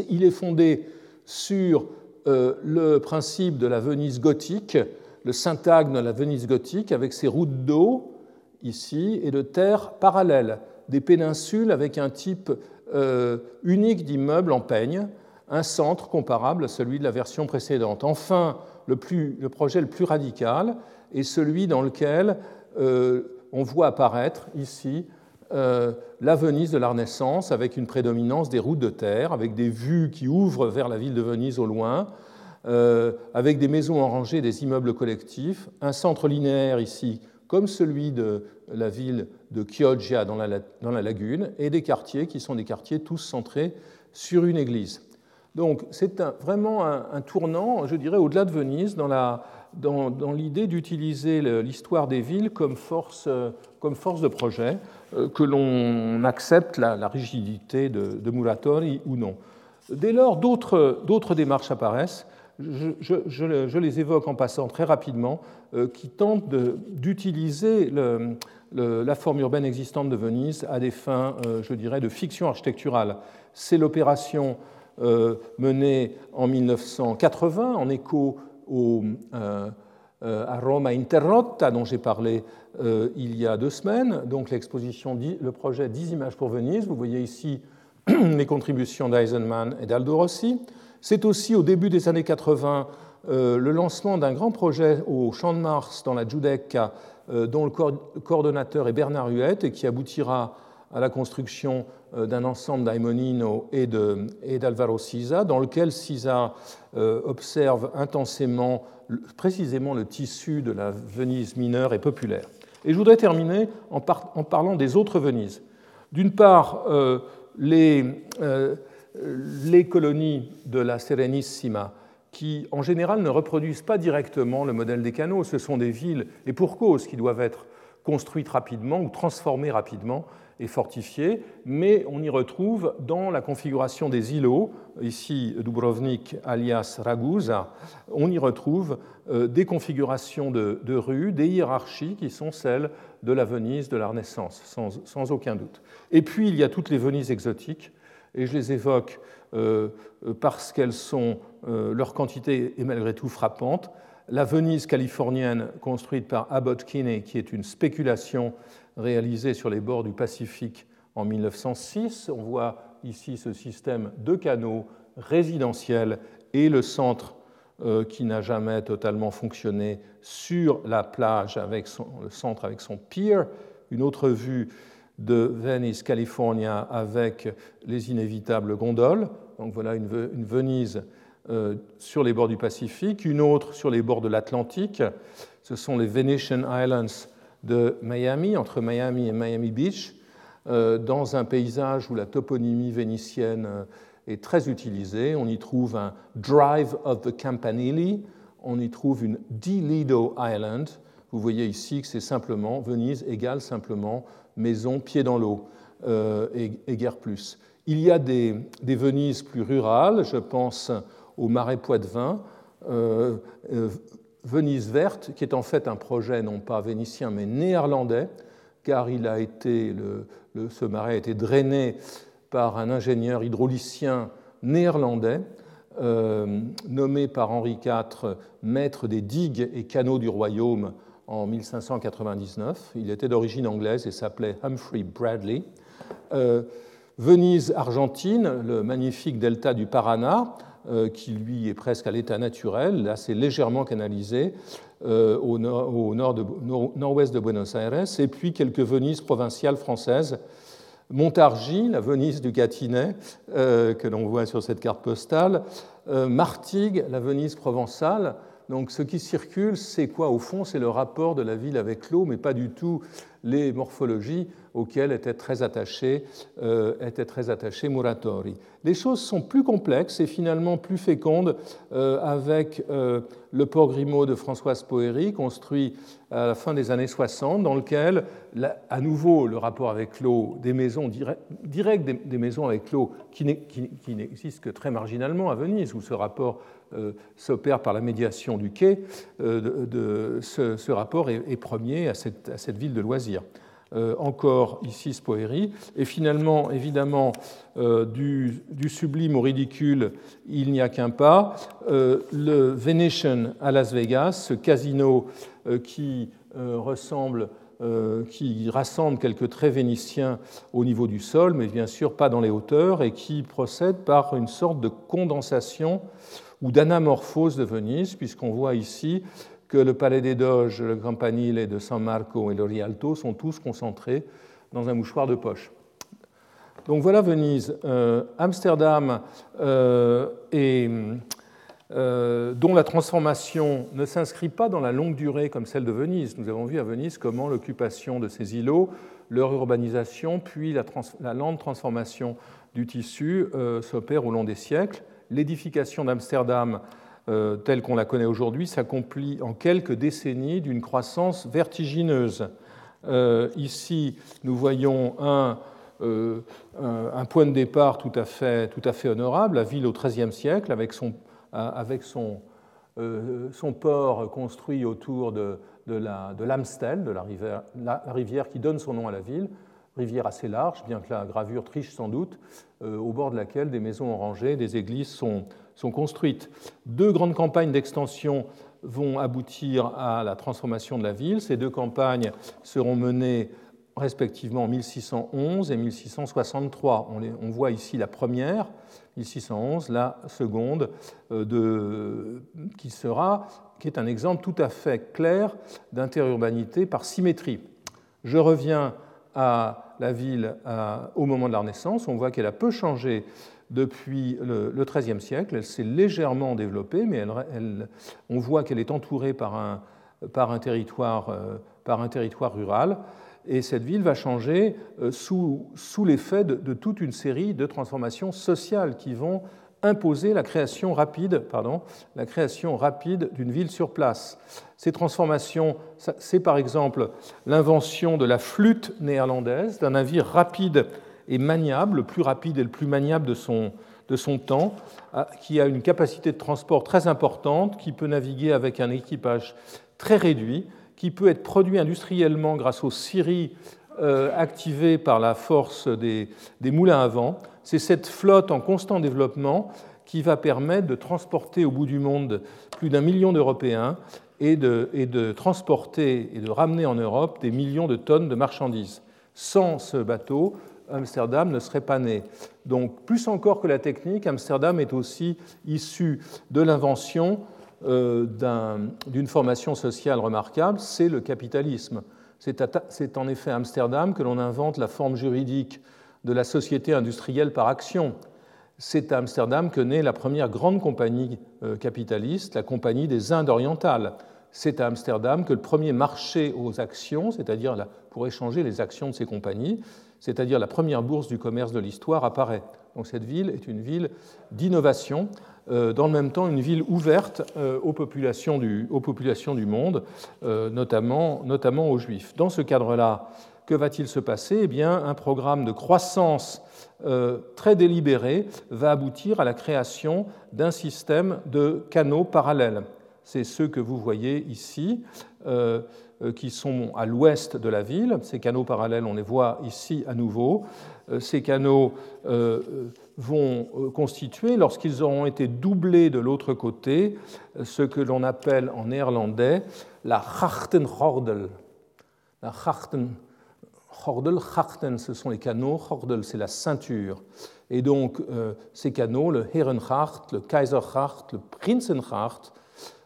il est fondé sur euh, le principe de la Venise gothique, le syntagme de la Venise gothique, avec ses routes d'eau ici et de terre parallèles, des péninsules avec un type unique d'immeubles en peigne, un centre comparable à celui de la version précédente. Enfin, le, projet le plus radical est celui dans lequel on voit apparaître ici la Venise de la Renaissance avec une prédominance des routes de terre, avec des vues qui ouvrent vers la ville de Venise au loin, euh, avec des maisons en rangée, des immeubles collectifs, un centre linéaire ici, comme celui de la ville de Chioggia dans la, dans la lagune, et des quartiers qui sont des quartiers tous centrés sur une église. Donc c'est vraiment un, tournant, je dirais, au-delà de Venise, dans, dans, l'idée d'utiliser l'histoire des villes comme force, comme force de projet, euh, que l'on accepte la, rigidité de, de Muratori ou non. Dès lors, d'autres démarches apparaissent je, les évoque en passant très rapidement, euh, qui tentent d'utiliser la forme urbaine existante de Venise à des fins, euh, je dirais, de fiction architecturale. C'est l'opération euh, menée en 1980 en écho au, à Roma Interrotta dont j'ai parlé il y a deux semaines, donc l'exposition, le projet 10 images pour Venise. Vous voyez ici les contributions d'Eisenman et d'Aldo Rossi. C'est aussi au début des années 80 euh, le lancement d'un grand projet au Champ de Mars dans la Giudecca, euh, dont le coordonnateur est Bernard Huette et qui aboutira à la construction euh, d'un ensemble d'Aimonino et d'Alvaro Sisa, dans lequel Sisa observe intensément, précisément le tissu de la Venise mineure et populaire. Et je voudrais terminer en parlant des autres Venises. D'une part, les les colonies de la Serenissima, qui en général ne reproduisent pas directement le modèle des canaux, ce sont des villes, et pour cause, qui doivent être construites rapidement ou transformées rapidement et fortifiées, mais on y retrouve dans la configuration des îlots, ici Dubrovnik alias Ragusa, on y retrouve euh, des configurations de, rues, des hiérarchies qui sont celles de la Venise de la Renaissance, sans aucun doute. Et puis il y a toutes les Venises exotiques, et je les évoque euh, parce qu'elles sont, euh, leur quantité est malgré tout frappante. La Venise californienne construite par Abbott Kinney, qui est une spéculation réalisée sur les bords du Pacifique en 1906. On voit ici ce système de canaux résidentiels et le centre euh, qui n'a jamais totalement fonctionné sur la plage avec le centre avec son pier. Une autre vue de Venice, California, avec les inévitables gondoles. Donc voilà une, Venise euh, sur les bords du Pacifique, une autre sur les bords de l'Atlantique. Ce sont les Venetian Islands de Miami, entre Miami et Miami Beach, euh, dans un paysage où la toponymie vénitienne euh, est très utilisée. On y trouve un Drive of the Campanile, on y trouve une Di Lido Island. Vous voyez ici que c'est simplement, Venise égale simplement maison, pied dans l'eau euh, et, guère plus. Il y a des, Venises plus rurales, je pense au Marais Poitevin, euh, euh, Venise verte, qui est en fait un projet non pas vénitien mais néerlandais, car il a été, ce marais a été drainé par un ingénieur hydraulicien néerlandais, nommé par Henri IV maître des digues et canaux du royaume en 1599. Il était d'origine anglaise et s'appelait Humphrey Bradley. Euh, Venise, Argentine, le magnifique delta du Paraná, euh, qui lui est presque à l'état naturel, c'est légèrement canalisé euh, au, nord-ouest de Buenos Aires, et puis quelques Venises provinciales françaises. Montargis, la Venise du Gâtinais, que l'on voit sur cette carte postale. Martigues, la Venise provençale, donc ce qui circule, c'est quoi Au fond, c'est le rapport de la ville avec l'eau, mais pas du tout les morphologies auxquelles était très attaché, euh, était très attaché Muratori. Les choses sont plus complexes et finalement plus fécondes euh, avec euh, le port Grimaud de Françoise Poëri, construit à la fin des années 60, dans lequel, à nouveau, le rapport avec l'eau, des maisons directes, des, maisons avec l'eau qui n'existent que très marginalement à Venise, où ce rapport s'opère par la médiation du quai, de, ce, rapport est, premier à cette, ville de loisirs. Euh, encore ici Spoeri. Et finalement, évidemment, euh, du, sublime au ridicule, il n'y a qu'un pas. Euh, le Venetian à Las Vegas, ce casino qui qui rassemble quelques traits vénitiens au niveau du sol, mais bien sûr pas dans les hauteurs, et qui procède par une sorte de condensation ou d'anamorphose de Venise, puisqu'on voit ici que le Palais des Doges, le Campanile de San Marco et le Rialto sont tous concentrés dans un mouchoir de poche. Donc voilà Venise. Euh, Amsterdam, euh, euh, dont la transformation ne s'inscrit pas dans la longue durée comme celle de Venise. Nous avons vu à Venise comment l'occupation de ces îlots, leur urbanisation, puis la, la lente transformation du tissu s'opère au long des siècles. L'édification d'Amsterdam telle qu'on la connaît aujourd'hui s'accomplit en quelques décennies d'une croissance vertigineuse. ici, nous voyons un euh, un point de départ tout à fait, honorable, la ville au XIIIe siècle, avec son, euh, port construit autour de, l'Amstel, de, la, rivière qui donne son nom à la ville, rivière assez large, bien que la gravure triche sans doute, euh, au bord de laquelle des maisons ont rangé, des églises sont, sont construites. Deux grandes campagnes d'extension vont aboutir à la transformation de la ville. Ces deux campagnes seront menées respectivement 1611 et 1663. On, voit ici la première, 1611, la seconde, euh, de, qui, sera, qui est un exemple tout à fait clair d'interurbanité par symétrie. Je reviens à la ville au moment de la Renaissance. On voit qu'elle a peu changé depuis le XIIIe siècle. Elle s'est légèrement développée, mais on voit qu'elle est entourée par un, par un, territoire, euh, par un territoire rural et cette ville va changer euh, sous, sous l'effet de, toute une série de transformations sociales qui vont imposer la création rapide, pardon, la création rapide d'une ville sur place. Ces transformations, c'est par exemple l'invention de la flûte néerlandaise, d'un navire rapide et maniable, le plus rapide et le plus maniable de son, de son temps, qui a une capacité de transport très importante, qui peut naviguer avec un équipage très réduit, qui peut être produit industriellement grâce aux scieries euh, activées par la force des, moulins à vent. C'est cette flotte en constant développement qui va permettre de transporter au bout du monde plus d'un million d'Européens et de, et de, transporter et de ramener en Europe des millions de tonnes de marchandises. Sans ce bateau, Amsterdam ne serait pas né. Donc, plus encore que la technique, Amsterdam est aussi issu de l'invention euh, d'une formation sociale remarquable, c'est le capitalisme. C'est en effet à Amsterdam que l'on invente la forme juridique de la société industrielle par action. C'est à Amsterdam que naît la première grande compagnie euh, capitaliste, la Compagnie des Indes orientales. C'est à Amsterdam que le premier marché aux actions, c'est-à-dire pour échanger les actions de ces compagnies, c'est-à-dire la première bourse du commerce de l'histoire, apparaît. Donc cette ville est une ville d'innovation dans le même temps une ville ouverte euh, aux populations du, aux populations du monde, euh, notamment, notamment aux Juifs. Dans ce cadre-là, que va-t-il se passer? Eh bien, un programme de croissance très délibéré va aboutir à la création d'un système de canaux parallèles. C'est ceux que vous voyez ici, qui sont à l'ouest de la ville. Ces canaux parallèles, on les voit ici à nouveau. Ces canaux vont euh, constituer, lorsqu'ils auront été doublés de l'autre côté, ce que l'on appelle en néerlandais la Hartenhordel. La Hartenhordel, Harten, ce sont les canaux, Hordel, c'est la ceinture. Et donc, euh, ces canaux, le Herrenhart, le Kaiserhart, le Prinzenhart, euh,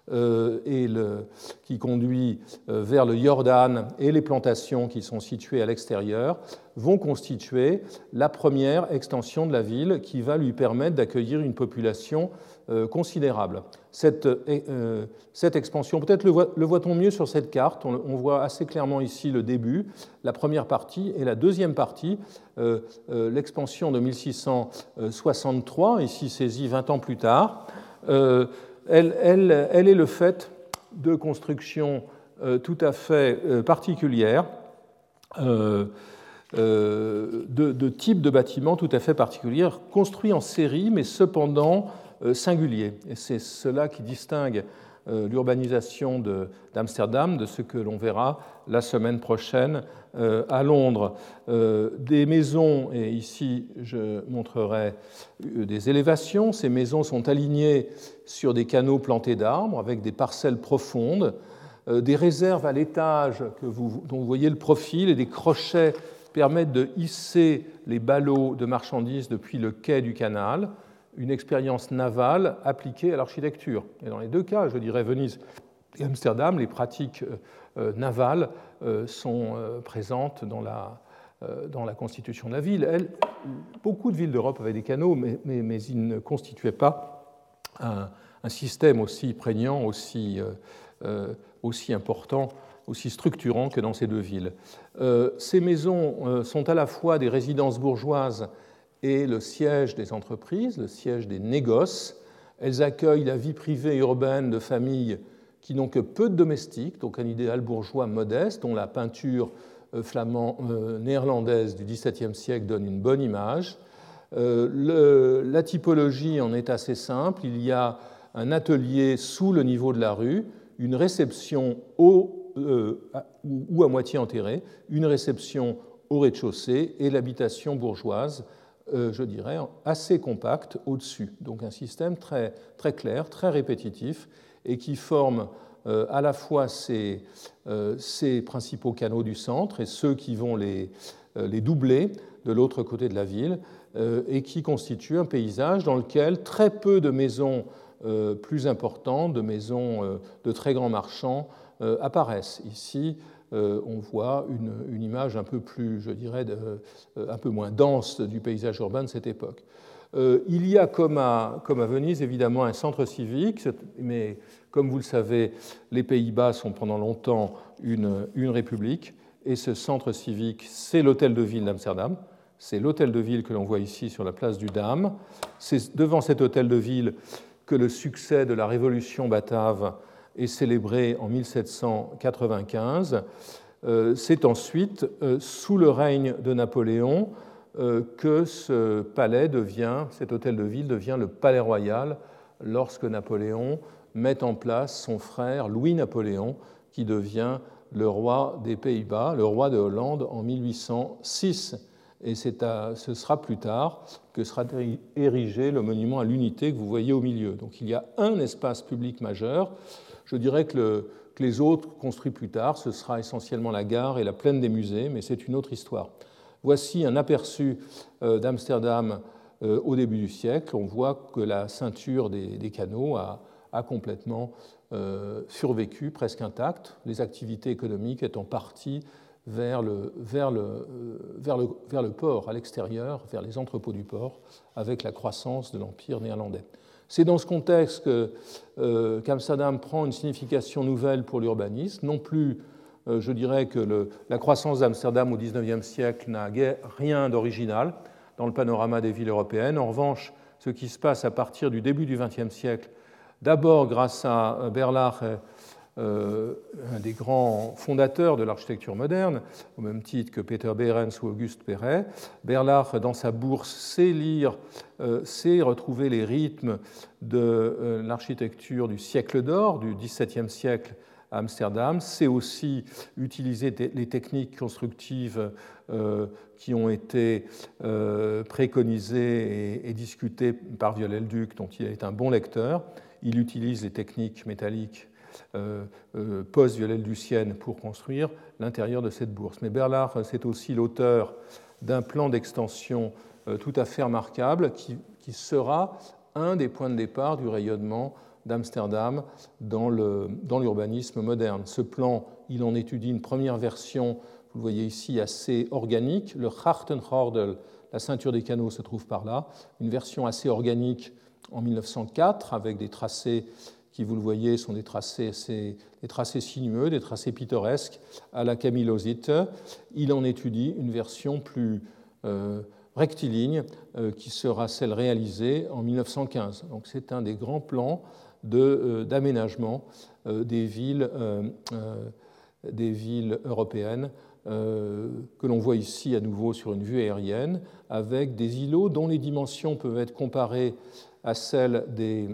et le, qui conduit euh, vers le Jordan et les plantations qui sont situées à l'extérieur vont constituer la première extension de la ville qui va lui permettre d'accueillir une population euh, considérable. Cette, expansion, peut-être le, voit-on mieux sur cette carte, on, voit assez clairement ici le début, la première partie, et la deuxième partie, l'expansion de 1663, ici saisie 20 ans plus tard elle, est le fait de constructions euh, tout à fait euh, particulières, euh, de, types de bâtiments tout à fait particuliers, construits en série, mais cependant singuliers. Et c'est cela qui distingue l'urbanisation d'Amsterdam de, ce que l'on verra la semaine prochaine à Londres. Des maisons, et ici je montrerai des élévations, ces maisons sont alignées sur des canaux plantés d'arbres avec des parcelles profondes. des réserves à l'étage dont vous voyez le profil et des crochets permettent de hisser les ballots de marchandises depuis le quai du canal, une expérience navale appliquée à l'architecture. Et dans les deux cas, je dirais Venise et Amsterdam, les pratiques navales sont présentes dans la, euh, dans la constitution de la ville. beaucoup de villes d'Europe avaient des canaux, mais, ils ne constituaient pas un, système aussi prégnant, aussi, euh, euh, aussi, important, aussi structurant que dans ces deux villes. ces maisons sont à la fois des résidences bourgeoises et le siège des entreprises, le siège des négoces. Elles accueillent la vie privée urbaine de familles qui n'ont que peu de domestiques, donc un idéal bourgeois modeste, dont la peinture euh, flamand, euh, néerlandaise du XVIIe siècle donne une bonne image. Euh, la typologie en est assez simple. Il y a un atelier sous le niveau de la rue, une réception ou à moitié enterrée, une réception au rez-de-chaussée et l'habitation bourgeoise, je dirais, assez compacte au-dessus. Donc un système très, très clair, très répétitif et qui forme euh, à la fois ces, euh, principaux canaux du centre et ceux qui vont les, euh, les doubler de l'autre côté de la ville, et qui constituent un paysage dans lequel très peu de maisons plus importantes, de maisons de très grands marchands apparaissent. Ici, on voit une, une, image un peu plus, je dirais, un peu moins dense du paysage urbain de cette époque. Il y a, comme à, Venise, évidemment, un centre civique, mais comme vous le savez, les Pays-Bas sont pendant longtemps une, république, et ce centre civique, c'est l'hôtel de ville d'Amsterdam. C'est l'hôtel de ville que l'on voit ici sur la place du Dam. C'est devant cet hôtel de ville que le succès de la révolution batave est célébré en 1795. Euh, c'est ensuite, euh, sous le règne de Napoléon, euh, que ce palais devient, cet hôtel de ville devient le palais royal lorsque Napoléon met en place son frère Louis-Napoléon, qui devient le roi des Pays-Bas, le roi de Hollande en 1806. Et ce sera plus tard que sera érigé le monument à l'unité que vous voyez au milieu. Donc il y a un espace public majeur. Je dirais que, les autres, construits plus tard, ce sera essentiellement la gare et la plaine des musées, mais c'est une autre histoire. Voici un aperçu euh, d'Amsterdam euh, au début du siècle. On voit que la ceinture des canaux a, complètement euh, survécu, presque intact, les activités économiques étant parties vers le, vers le, euh, vers le, vers le port, à l'extérieur, vers les entrepôts du port, avec la croissance de l'Empire néerlandais. C'est dans ce contexte euh, qu'Amsterdam prend une signification nouvelle pour l'urbanisme, non plus je dirais que la croissance d'Amsterdam au XIXe siècle n'a rien d'original dans le panorama des villes européennes. En revanche, ce qui se passe à partir du début du XXe siècle D'abord grâce à Berlach, euh, un des grands fondateurs de l'architecture moderne, au même titre que Peter Behrens ou Auguste Perret. Berlach, dans sa bourse, sait lire, euh, sait retrouver les rythmes de euh, l'architecture du siècle d'or, du XVIIe siècle à Amsterdam, sait aussi utiliser les techniques constructives qui ont été préconisées et, et discutées par Viollet-le-Duc, dont il est un bon lecteur il utilise les techniques métalliques euh, euh, post-Viollet-Lucienne pour construire l'intérieur de cette bourse. Mais Berlard, c'est aussi l'auteur d'un plan d'extension euh, tout à fait remarquable qui, sera un des points de départ du rayonnement d'Amsterdam dans l'urbanisme moderne. Ce plan, il en étudie une première version, vous le voyez ici, assez organique. Le Hartenhordel, la ceinture des canaux, se trouve par là. Une version assez organique en 1904 avec des tracés qui, vous le voyez, sont des tracés, des tracés sinueux, des tracés pittoresques à la camillosite. Il en étudie une version plus euh, rectiligne euh, qui sera celle réalisée en 1915. Donc c'est un des grands plans euh, d'aménagement des, villes, des villes européennes que l'on voit ici à nouveau sur une vue aérienne, avec des îlots dont les dimensions peuvent être comparées à celle des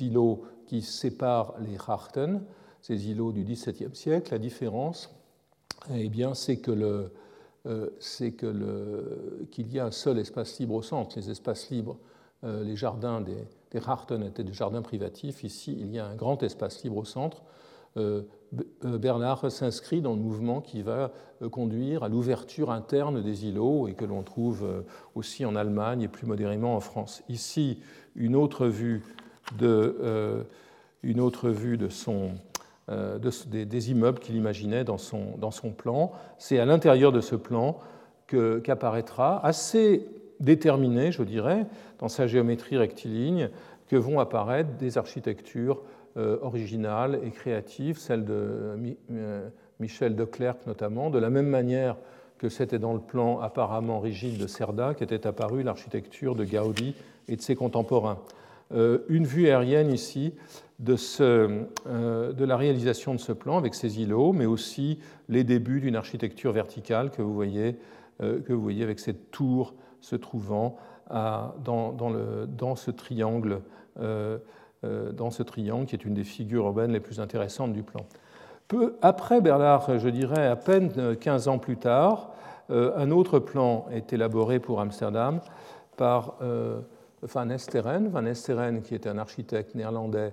îlots qui séparent les Harten, ces îlots du XVIIe siècle. La différence, eh bien, c'est que le, euh, c'est qu'il y a un seul espace libre au centre. Les espaces libres, euh, les jardins des, des Harten étaient des jardins privatifs. Ici, il y a un grand espace libre au centre, euh, Bernard s'inscrit dans le mouvement qui va conduire à l'ouverture interne des îlots et que l'on trouve aussi en Allemagne et plus modérément en France. Ici, une autre vue, de, une autre vue son, des, immeubles qu'il imaginait dans son, plan. C'est à l'intérieur de ce plan qu'apparaîtra assez déterminé, je dirais, dans sa géométrie rectiligne, que vont apparaître des architectures euh, originales et créatives, celles de euh, Michel de Clercq notamment, de la même manière que c'était dans le plan apparemment rigide de Cerda qu'était apparue l'architecture de Gaudi et de ses contemporains. Euh, une vue aérienne ici de, ce, de, la réalisation de ce plan avec ses îlots, mais aussi les débuts d'une architecture verticale que vous voyez, voyez avec cette tour se trouvant dans, ce triangle, euh, euh, dans ce triangle qui est une des figures urbaines les plus intéressantes du plan. Peu après Bernard, je dirais à peine 15 ans plus tard, euh, un autre plan est élaboré pour Amsterdam par Van Esteren. Van Esteren, qui était un architecte néerlandais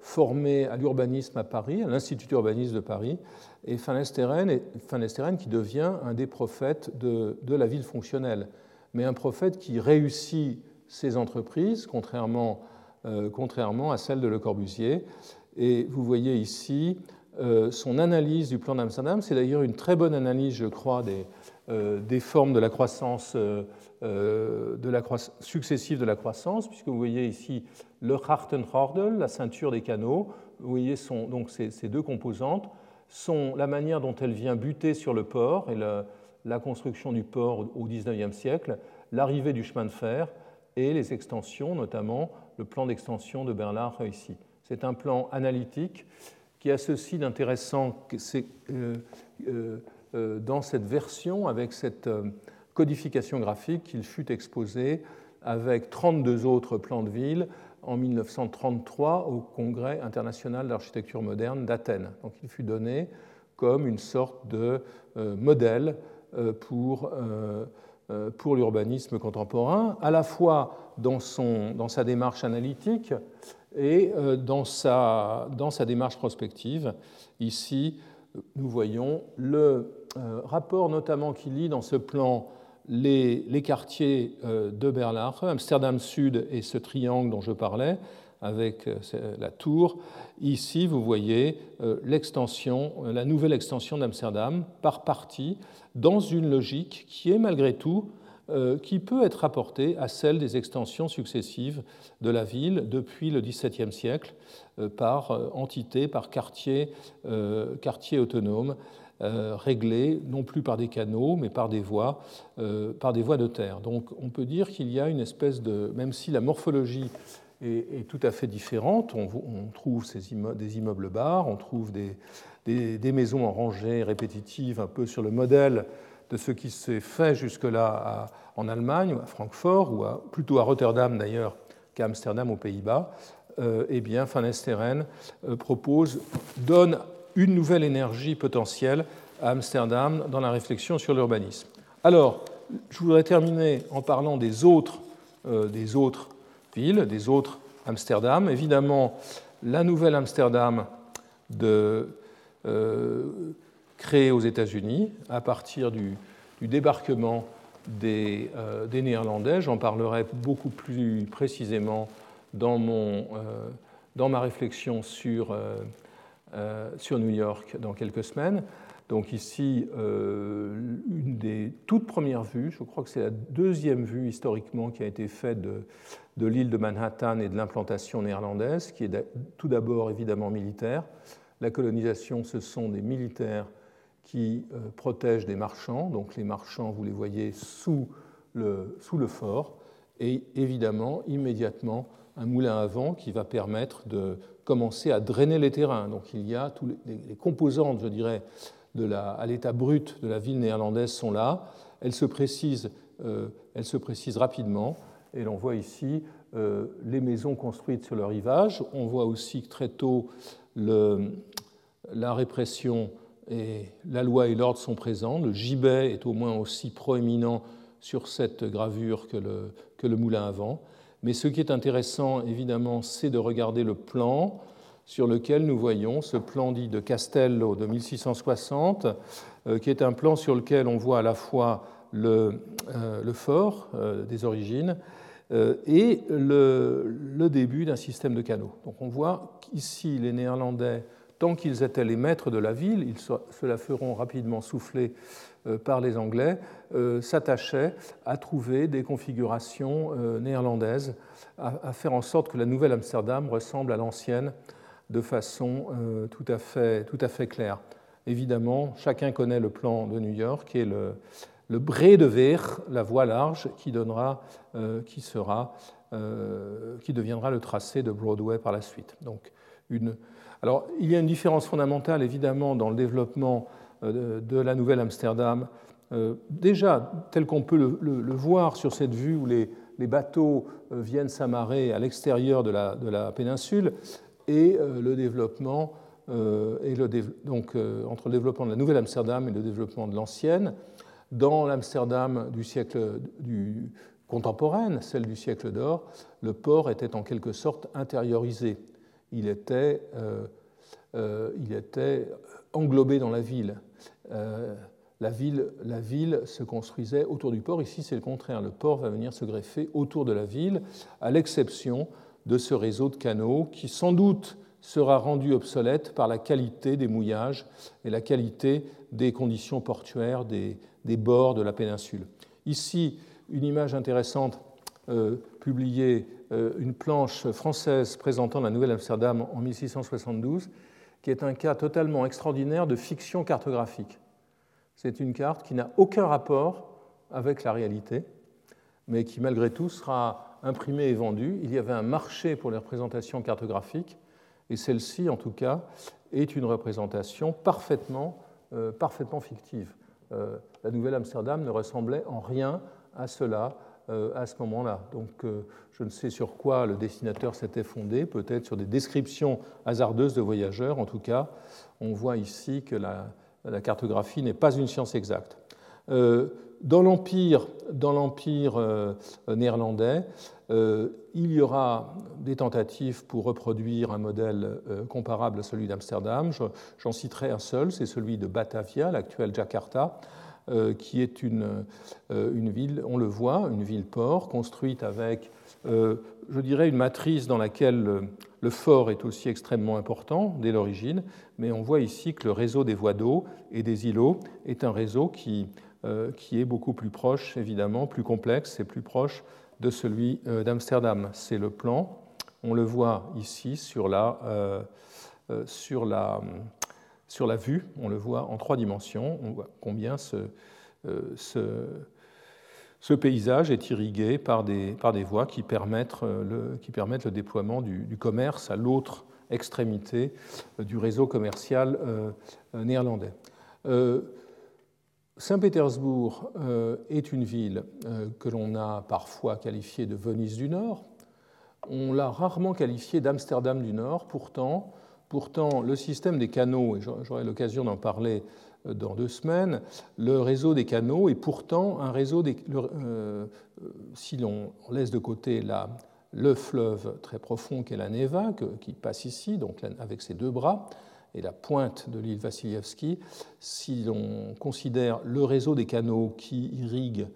formé à l'urbanisme à Paris, à l'Institut d'urbanisme de Paris, et Van qui devient un des prophètes de, la ville fonctionnelle, mais un prophète qui réussit ses entreprises, contrairement, euh, contrairement à celle de Le Corbusier. Et vous voyez ici euh, son analyse du plan d'Amsterdam. C'est d'ailleurs une très bonne analyse, je crois, des, euh, des formes de la croissance, de la successive de la croissance, puisque vous voyez ici le Hartenhordel, la ceinture des canaux. Vous voyez donc ces, deux composantes sont la manière dont elle vient buter sur le port et la, construction du port au XIXe siècle, l'arrivée du chemin de fer et les extensions, notamment le plan d'extension de Bernard ici. C'est un plan analytique qui a ceci d'intéressant euh, euh, euh, dans cette version, avec cette codification graphique, qu'il fut exposé avec 32 autres plans de ville en 1933 au Congrès international d'architecture moderne d'Athènes. Donc il fut donné comme une sorte de euh, modèle euh, pour, euh, pour l'urbanisme contemporain, à la fois dans, son, dans sa démarche analytique et dans sa, dans sa démarche prospective. Ici, nous voyons le rapport notamment qu'il lit dans ce plan les, quartiers euh, de Berlin, Amsterdam Sud et ce triangle dont je parlais, avec euh, la tour. Ici, vous voyez euh, l'extension, la nouvelle extension d'Amsterdam par partie, dans une logique qui est malgré tout, qui peut être rapportée à celle des extensions successives de la ville depuis le XVIIe siècle, par entité, par quartier, quartier autonome euh, réglées non plus par des canaux, mais par des voies, euh, par des voies de terre. Donc on peut dire qu'il y a une espèce de, même si la morphologie est, tout à fait différente, on, trouve des immeubles bars, on trouve des, maisons en rangées répétitives, un peu sur le modèle de ce qui s'est fait jusque-là en Allemagne, à Francfort, ou plutôt à Rotterdam d'ailleurs qu'à Amsterdam aux Pays-Bas, euh, eh bien, Van Esteren propose, donne une nouvelle énergie potentielle à Amsterdam dans la réflexion sur l'urbanisme. Alors, je voudrais terminer en parlant des autres, euh, villes, des autres Amsterdam. Évidemment, la nouvelle Amsterdam euh, créée aux États-Unis à partir du, débarquement des, euh, des Néerlandais. J'en parlerai beaucoup plus précisément dans, ma réflexion sur sur New York dans quelques semaines. Donc ici, euh, une des toutes premières vues, je crois que c'est la deuxième vue historiquement qui a été faite de, l'île de Manhattan et de l'implantation néerlandaise, qui est tout d'abord évidemment militaire. La colonisation, ce sont des militaires qui euh, protègent des marchands, donc les marchands, vous les voyez sous le fort, et évidemment, immédiatement, un moulin à vent qui va permettre de commencer à drainer les terrains. Donc il y a tous les, composantes, je dirais, de la, à l'état brut de la ville néerlandaise sont là. Elles se précisent, euh, elles se rapidement. Et l'on voit ici euh, les maisons construites sur le rivage. On voit aussi très tôt la répression et la loi et l'ordre sont présents. Le gibet est au moins aussi proéminent sur cette gravure que le, que le moulin à vent. Mais ce qui est intéressant, évidemment, c'est de regarder le plan. sur lequel nous voyons ce plan dit de Castello de 1660, qui est un plan sur lequel on voit à la fois le, fort des origines et le, début d'un système de canaux. Donc on voit qu'ici, les Néerlandais, tant qu'ils étaient les maîtres de la ville, ils se la feront rapidement souffler euh, par les Anglais, euh, s'attachait à trouver des configurations euh, néerlandaises, à, faire en sorte que la nouvelle Amsterdam ressemble à l'ancienne de façon tout à, fait, tout à fait claire. Évidemment, chacun connaît le plan de New York, est le, le bré de verre, la voie large, qui, donnera, qui, sera, qui deviendra le tracé de Broadway par la suite. Donc, une... Alors, il y a une différence fondamentale, évidemment, dans le développement euh, de la Nouvelle Amsterdam, euh, déjà tel qu'on peut le, voir sur cette vue où les, bateaux euh, viennent s'amarrer à l'extérieur de la, péninsule, et le développement, et le, donc, entre le développement de la Nouvelle Amsterdam et le développement de l'ancienne. Dans l'Amsterdam du siècle du, contemporaine, celle du siècle d'or, le port était en quelque sorte intériorisé. Il était, il était englobé dans la ville. Euh, la, ville, la ville se construisait autour du port. Ici, c'est le contraire. Le port va venir se greffer autour de la ville, à l'exception de ce réseau de canaux qui, sans doute, sera rendu obsolète par la qualité des mouillages et la qualité des conditions portuaires des, bords de la péninsule. Ici, une image intéressante euh, publiée, euh, une planche française présentant la Nouvelle-Amsterdam en 1672, qui est un cas totalement extraordinaire de fiction cartographique. C'est une carte qui n'a aucun rapport avec la réalité, mais qui malgré tout sera imprimée et vendue. Il y avait un marché pour les représentations cartographiques, et celle-ci, en tout cas, est une représentation parfaitement, euh, parfaitement fictive. Euh, la Nouvelle Amsterdam ne ressemblait en rien à cela à ce moment-là. Donc euh, je ne sais sur quoi le dessinateur s'était fondé, peut-être sur des descriptions hasardeuses de voyageurs. En tout cas, on voit ici que la, cartographie n'est pas une science exacte. Euh, dans l'empire, dans l'empire néerlandais, il y aura des tentatives pour reproduire un modèle comparable à celui d'Amsterdam. J'en citerai un seul, c'est celui de Batavia, l'actuelle Jakarta, euh, qui est une, euh, une, ville, on le voit, une ville-port construite avec, euh, je dirais, une matrice dans laquelle le fort est aussi extrêmement important dès l'origine, mais on voit ici que le réseau des voies d'eau et des îlots est un réseau qui, qui est beaucoup plus proche, évidemment, plus complexe et plus proche de celui d'Amsterdam. C'est le plan, on le voit ici sur la, sur la sur la vue, on le voit en trois dimensions, on voit combien ce, euh, paysage est irrigué par des, voies qui permettent euh, le, qui permettent le déploiement du, commerce à l'autre extrémité euh, du réseau commercial néerlandais. Saint-Pétersbourg est une ville que l'on a parfois qualifiée de Venise du Nord. On l'a rarement qualifiée d'Amsterdam du Nord. Pourtant, Pourtant, le système des canaux, et j'aurai l'occasion d'en parler euh, dans deux semaines, le réseau des canaux est pourtant un réseau, des, euh, si l'on laisse de côté le fleuve très profond qu'est la Neva, qui passe ici, avec ses deux bras, et la pointe de l'île Vassilievski, si l'on considère le réseau des canaux qui irrigue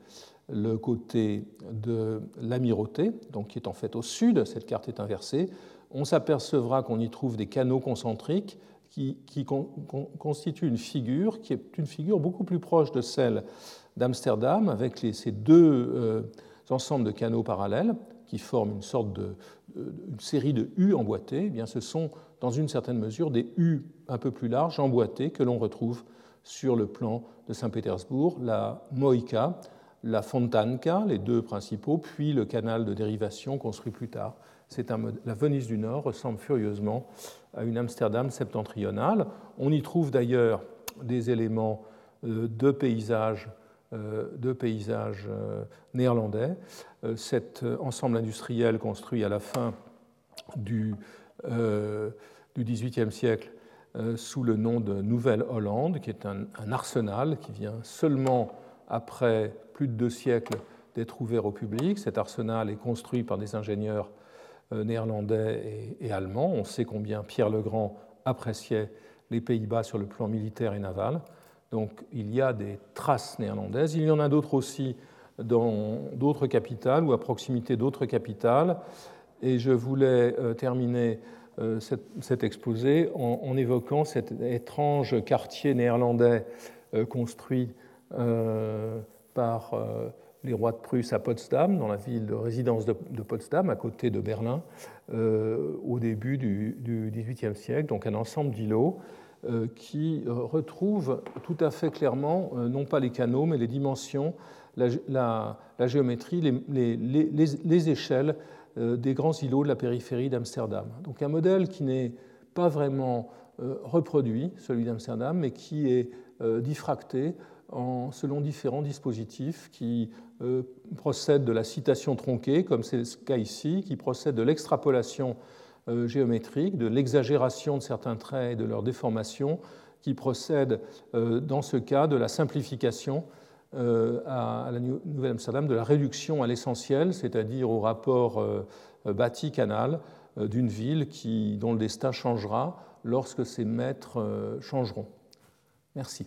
le côté de l'amirauté, donc qui est en fait au sud, cette carte est inversée, on s'apercevra qu'on y trouve des canaux concentriques qui, constituent une figure qui est une figure beaucoup plus proche de celle d'Amsterdam, avec ces deux euh, ensembles de canaux parallèles qui forment une sorte de une série de U emboîtés. Eh bien, ce sont dans une certaine mesure des U un peu plus larges emboîtés que l'on retrouve sur le plan de Saint-Pétersbourg, la Moïka, la Fontanka, les deux principaux, puis le canal de dérivation construit plus tard la Venise du Nord ressemble furieusement à une Amsterdam septentrionale. On y trouve d'ailleurs des éléments euh, de paysages euh, euh, néerlandais. Cet ensemble industriel construit à la fin du, XVIIIe siècle sous le nom de Nouvelle-Hollande, qui est un, un, arsenal qui vient seulement après plus de deux siècles d'être ouvert au public. Cet arsenal est construit par des ingénieurs néerlandais et, allemand. On sait combien Pierre le Grand appréciait les Pays-Bas sur le plan militaire et naval. Donc il y a des traces néerlandaises. Il y en a d'autres aussi dans d'autres capitales ou à proximité d'autres capitales. Et je voulais euh, terminer euh, cet exposé en, évoquant cet étrange quartier néerlandais euh, construit par les rois de Prusse à Potsdam, dans la ville de résidence de, Potsdam, à côté de Berlin, au début du, XVIIIe siècle, donc un ensemble d'îlots qui retrouve tout à fait clairement, non pas les canaux, mais les dimensions la, géométrie, les, échelles euh, des grands îlots de la périphérie d'Amsterdam. Donc un modèle qui n'est pas vraiment euh, reproduit, celui d'Amsterdam, mais qui est euh, diffracté en, selon différents dispositifs qui procèdent de la citation tronquée, comme c'est le cas ici, qui procèdent de l'extrapolation géométrique, de l'exagération de certains traits et de leur déformation, qui procèdent dans ce cas de la simplification euh, à la Nouvelle-Amsterdam de la réduction à l'essentiel, c'est-à-dire au rapport euh, bâti-canal euh, d'une ville qui, dont le destin changera lorsque ses maîtres changeront. Merci.